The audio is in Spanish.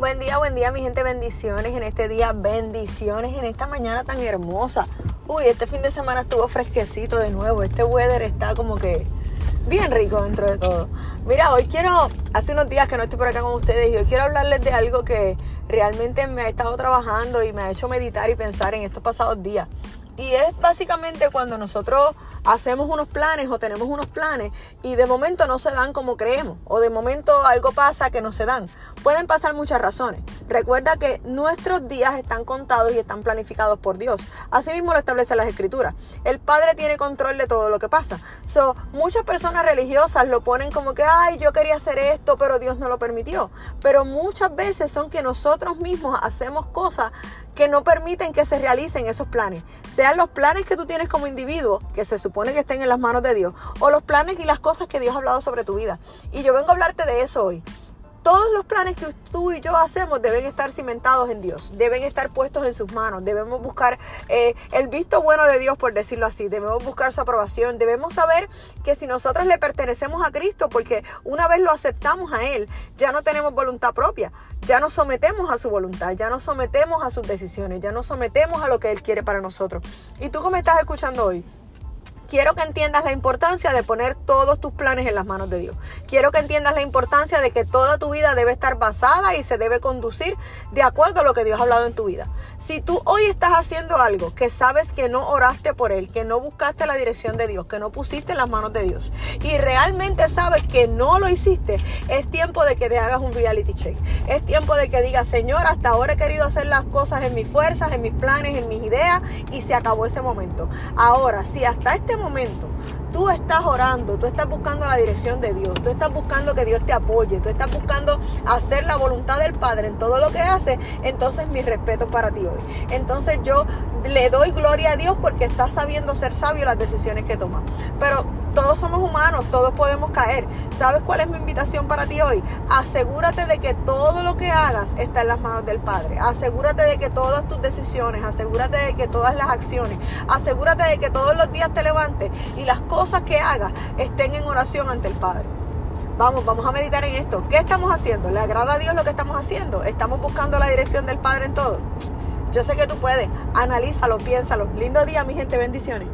Buen día, buen día, mi gente. Bendiciones en este día, bendiciones en esta mañana tan hermosa. Uy, este fin de semana estuvo fresquecito de nuevo. Este weather está como que bien rico dentro de todo. Mira, hoy quiero, hace unos días que no estoy por acá con ustedes y hoy quiero hablarles de algo que realmente me ha estado trabajando y me ha hecho meditar y pensar en estos pasados días. Y es básicamente cuando nosotros hacemos unos planes o tenemos unos planes y de momento no se dan como creemos o de momento algo pasa que no se dan. Pueden pasar muchas razones. Recuerda que nuestros días están contados y están planificados por Dios. Así mismo lo establecen las escrituras. El Padre tiene control de todo lo que pasa. So, muchas personas religiosas lo ponen como que, ay, yo quería hacer esto, pero Dios no lo permitió. Pero muchas veces son que nosotros mismos hacemos cosas que no permiten que se realicen esos planes. Sean los planes que tú tienes como individuo, que se supone que estén en las manos de Dios, o los planes y las cosas que Dios ha hablado sobre tu vida. Y yo vengo a hablarte de eso hoy. Todos los planes que tú y yo hacemos deben estar cimentados en Dios, deben estar puestos en sus manos, debemos buscar eh, el visto bueno de Dios, por decirlo así, debemos buscar su aprobación, debemos saber que si nosotros le pertenecemos a Cristo, porque una vez lo aceptamos a Él, ya no tenemos voluntad propia, ya nos sometemos a su voluntad, ya nos sometemos a sus decisiones, ya nos sometemos a lo que Él quiere para nosotros. ¿Y tú cómo estás escuchando hoy? quiero que entiendas la importancia de poner todos tus planes en las manos de Dios. Quiero que entiendas la importancia de que toda tu vida debe estar basada y se debe conducir de acuerdo a lo que Dios ha hablado en tu vida. Si tú hoy estás haciendo algo que sabes que no oraste por él, que no buscaste la dirección de Dios, que no pusiste las manos de Dios y realmente sabes que no lo hiciste, es tiempo de que te hagas un reality check. Es tiempo de que digas, Señor, hasta ahora he querido hacer las cosas en mis fuerzas, en mis planes, en mis ideas y se acabó ese momento. Ahora, si hasta este momento tú estás orando, tú estás buscando la dirección de Dios, tú estás buscando que Dios te apoye, tú estás buscando hacer la voluntad del Padre en todo lo que hace, entonces mi respeto para ti hoy. Entonces yo le doy gloria a Dios porque está sabiendo ser sabio las decisiones que toma. Pero todos somos humanos, todos podemos caer. ¿Sabes cuál es mi invitación para ti hoy? Asegúrate de que todo lo que hagas está en las manos del Padre. Asegúrate de que todas tus decisiones, asegúrate de que todas las acciones, asegúrate de que todos los días te levantes y las cosas que hagas estén en oración ante el Padre. Vamos, vamos a meditar en esto. ¿Qué estamos haciendo? ¿Le agrada a Dios lo que estamos haciendo? ¿Estamos buscando la dirección del Padre en todo? Yo sé que tú puedes. Analízalo, piénsalo. Lindo día, mi gente. Bendiciones.